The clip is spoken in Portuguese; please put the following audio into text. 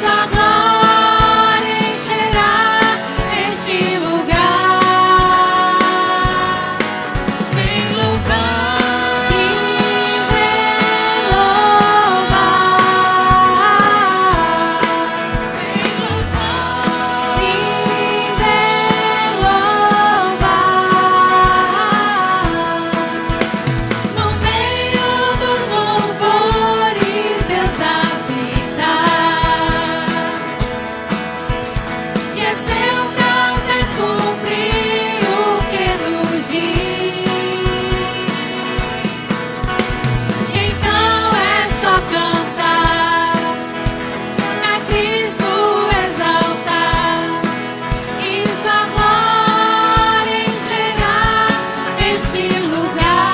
Sache. lugar.